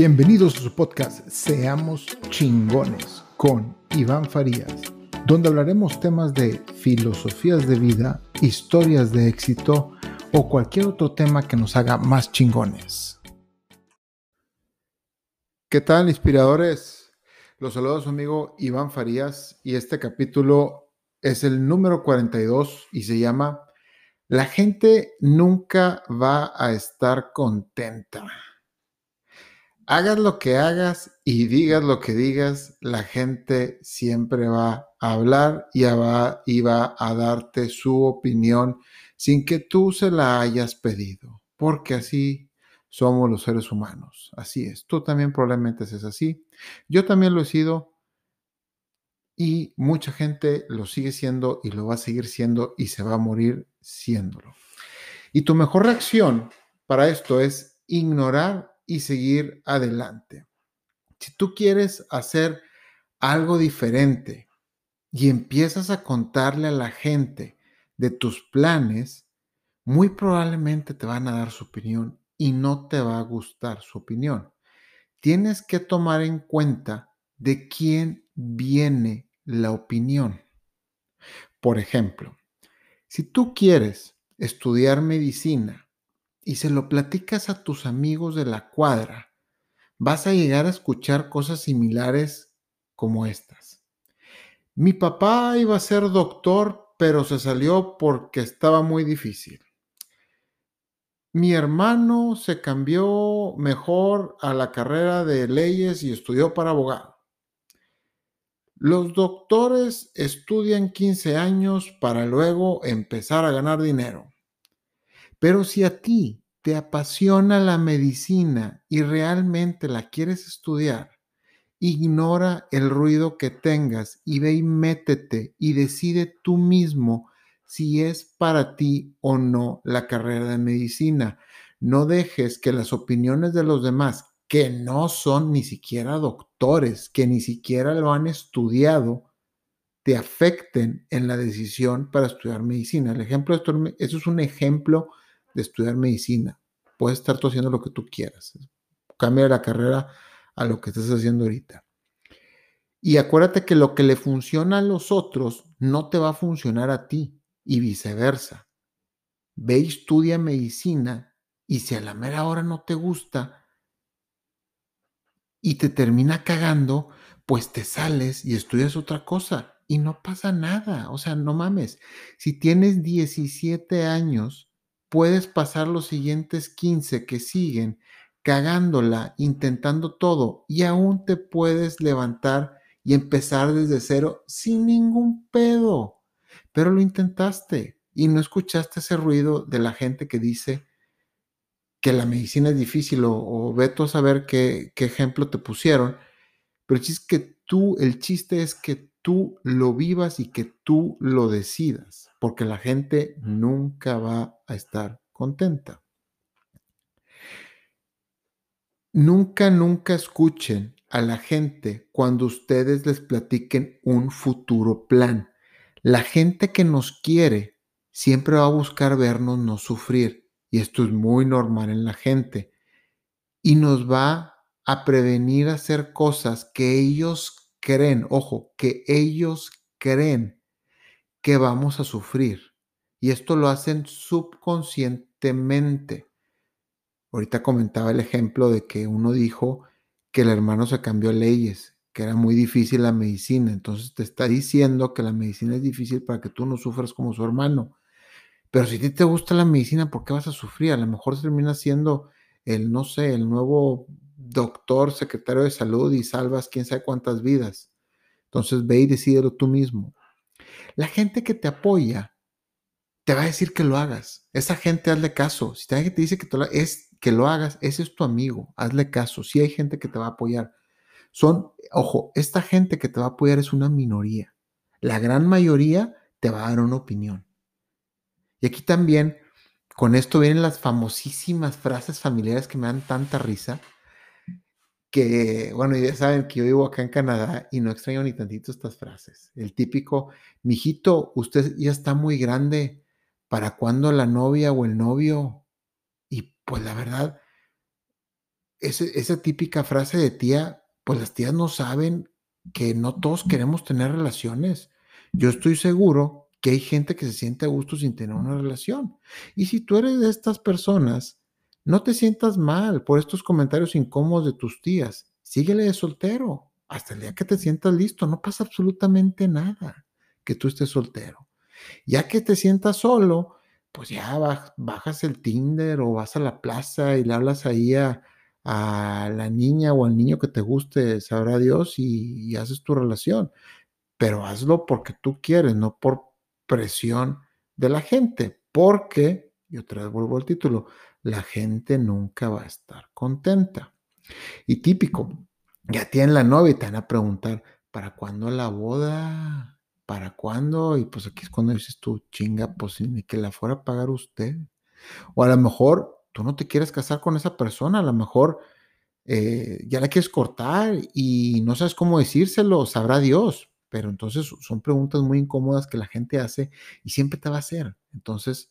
Bienvenidos a su podcast Seamos chingones con Iván Farías, donde hablaremos temas de filosofías de vida, historias de éxito o cualquier otro tema que nos haga más chingones. ¿Qué tal, inspiradores? Los saludo su amigo Iván Farías y este capítulo es el número 42 y se llama La gente nunca va a estar contenta. Hagas lo que hagas y digas lo que digas, la gente siempre va a hablar y va, y va a darte su opinión sin que tú se la hayas pedido, porque así somos los seres humanos. Así es. Tú también probablemente seas así. Yo también lo he sido y mucha gente lo sigue siendo y lo va a seguir siendo y se va a morir siéndolo. Y tu mejor reacción para esto es ignorar y seguir adelante. Si tú quieres hacer algo diferente y empiezas a contarle a la gente de tus planes, muy probablemente te van a dar su opinión y no te va a gustar su opinión. Tienes que tomar en cuenta de quién viene la opinión. Por ejemplo, si tú quieres estudiar medicina y se lo platicas a tus amigos de la cuadra, vas a llegar a escuchar cosas similares como estas. Mi papá iba a ser doctor, pero se salió porque estaba muy difícil. Mi hermano se cambió mejor a la carrera de leyes y estudió para abogado. Los doctores estudian 15 años para luego empezar a ganar dinero. Pero si a ti te apasiona la medicina y realmente la quieres estudiar, ignora el ruido que tengas y ve y métete y decide tú mismo si es para ti o no la carrera de medicina. No dejes que las opiniones de los demás, que no son ni siquiera doctores, que ni siquiera lo han estudiado, te afecten en la decisión para estudiar medicina. El ejemplo, eso es un ejemplo de estudiar medicina. Puedes estar tú haciendo lo que tú quieras. Cambia la carrera a lo que estás haciendo ahorita. Y acuérdate que lo que le funciona a los otros no te va a funcionar a ti y viceversa. Ve y estudia medicina y si a la mera hora no te gusta y te termina cagando, pues te sales y estudias otra cosa y no pasa nada. O sea, no mames. Si tienes 17 años, puedes pasar los siguientes 15 que siguen cagándola, intentando todo y aún te puedes levantar y empezar desde cero sin ningún pedo. Pero lo intentaste y no escuchaste ese ruido de la gente que dice que la medicina es difícil o, o veto a saber qué, ejemplo te pusieron. Pero el chiste, que tú, el chiste es que tú lo vivas y que tú lo decidas porque la gente nunca va a estar contenta. Nunca, nunca escuchen a la gente cuando ustedes les platiquen un futuro plan. La gente que nos quiere siempre va a buscar vernos no sufrir. Y esto es muy normal en la gente. Y nos va a prevenir hacer cosas que ellos creen, ojo, que ellos creen que vamos a sufrir. Y esto lo hacen subconscientemente. Ahorita comentaba el ejemplo de que uno dijo que el hermano se cambió leyes, que era muy difícil la medicina. Entonces te está diciendo que la medicina es difícil para que tú no sufras como su hermano. Pero si a ti te gusta la medicina, ¿por qué vas a sufrir? A lo mejor termina siendo el, no sé, el nuevo doctor, secretario de salud y salvas quién sabe cuántas vidas. Entonces ve y decídelo tú mismo. La gente que te apoya te va a decir que lo hagas. Esa gente hazle caso. Si alguien te dice que, lo, es, que lo hagas, ese es tu amigo. Hazle caso. Si hay gente que te va a apoyar. Son, ojo, esta gente que te va a apoyar es una minoría. La gran mayoría te va a dar una opinión. Y aquí también, con esto vienen las famosísimas frases familiares que me dan tanta risa que, bueno, ya saben que yo vivo acá en Canadá y no extraño ni tantito estas frases. El típico, mijito, usted ya está muy grande, ¿para cuándo la novia o el novio? Y pues la verdad, esa típica frase de tía, pues las tías no saben que no todos queremos tener relaciones. Yo estoy seguro que hay gente que se siente a gusto sin tener una relación. Y si tú eres de estas personas, no te sientas mal por estos comentarios incómodos de tus tías. Síguele de soltero hasta el día que te sientas listo. No pasa absolutamente nada que tú estés soltero. Ya que te sientas solo, pues ya bajas el Tinder o vas a la plaza y le hablas ahí a, la niña o al niño que te guste, sabrá Dios, y, haces tu relación. Pero hazlo porque tú quieres, no por presión de la gente. Porque, y otra vez vuelvo al título, la gente nunca va a estar contenta. Y típico, ya tienen la novia y te van a preguntar, ¿para cuándo la boda? ¿Para cuándo? Y pues aquí es cuando dices tú, chinga, pues ni que la fuera a pagar usted. O a lo mejor tú no te quieres casar con esa persona, a lo mejor eh, ya la quieres cortar y no sabes cómo decírselo, sabrá Dios. Pero entonces son preguntas muy incómodas que la gente hace y siempre te va a hacer. Entonces,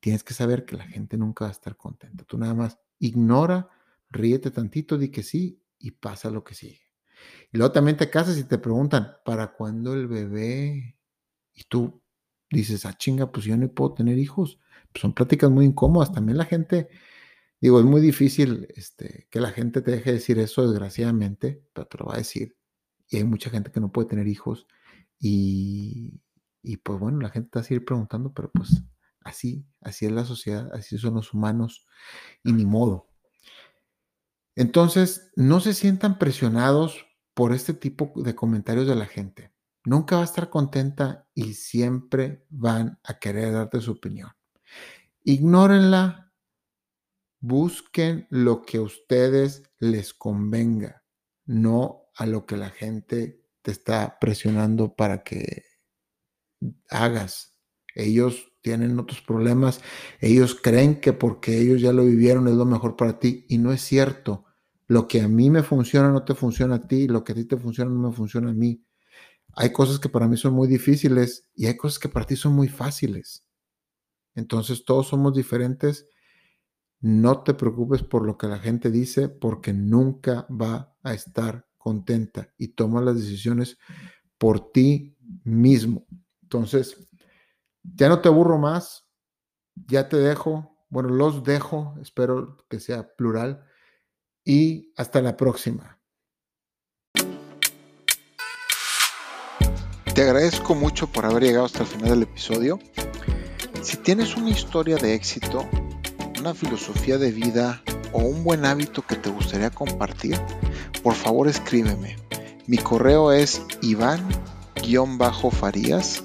tienes que saber que la gente nunca va a estar contenta. Tú nada más ignora, ríete tantito, di que sí y pasa lo que sigue. Y luego también te casas y te preguntan, ¿para cuándo el bebé? Y tú dices, ah, chinga, pues yo no puedo tener hijos. Pues son pláticas muy incómodas. También la gente, digo, es muy difícil este, que la gente te deje decir eso, desgraciadamente, pero te lo va a decir. Y hay mucha gente que no puede tener hijos. Y, y pues bueno, la gente te va a seguir preguntando, pero pues Así, así es la sociedad, así son los humanos y ni modo. Entonces, no se sientan presionados por este tipo de comentarios de la gente. Nunca va a estar contenta y siempre van a querer darte su opinión. Ignórenla, busquen lo que a ustedes les convenga, no a lo que la gente te está presionando para que hagas. Ellos tienen otros problemas, ellos creen que porque ellos ya lo vivieron es lo mejor para ti y no es cierto. Lo que a mí me funciona no te funciona a ti, lo que a ti te funciona no me funciona a mí. Hay cosas que para mí son muy difíciles y hay cosas que para ti son muy fáciles. Entonces todos somos diferentes. No te preocupes por lo que la gente dice porque nunca va a estar contenta y toma las decisiones por ti mismo. Entonces, ya no te aburro más, ya te dejo, bueno, los dejo, espero que sea plural, y hasta la próxima. Te agradezco mucho por haber llegado hasta el final del episodio. Si tienes una historia de éxito, una filosofía de vida o un buen hábito que te gustaría compartir, por favor escríbeme. Mi correo es iván-farías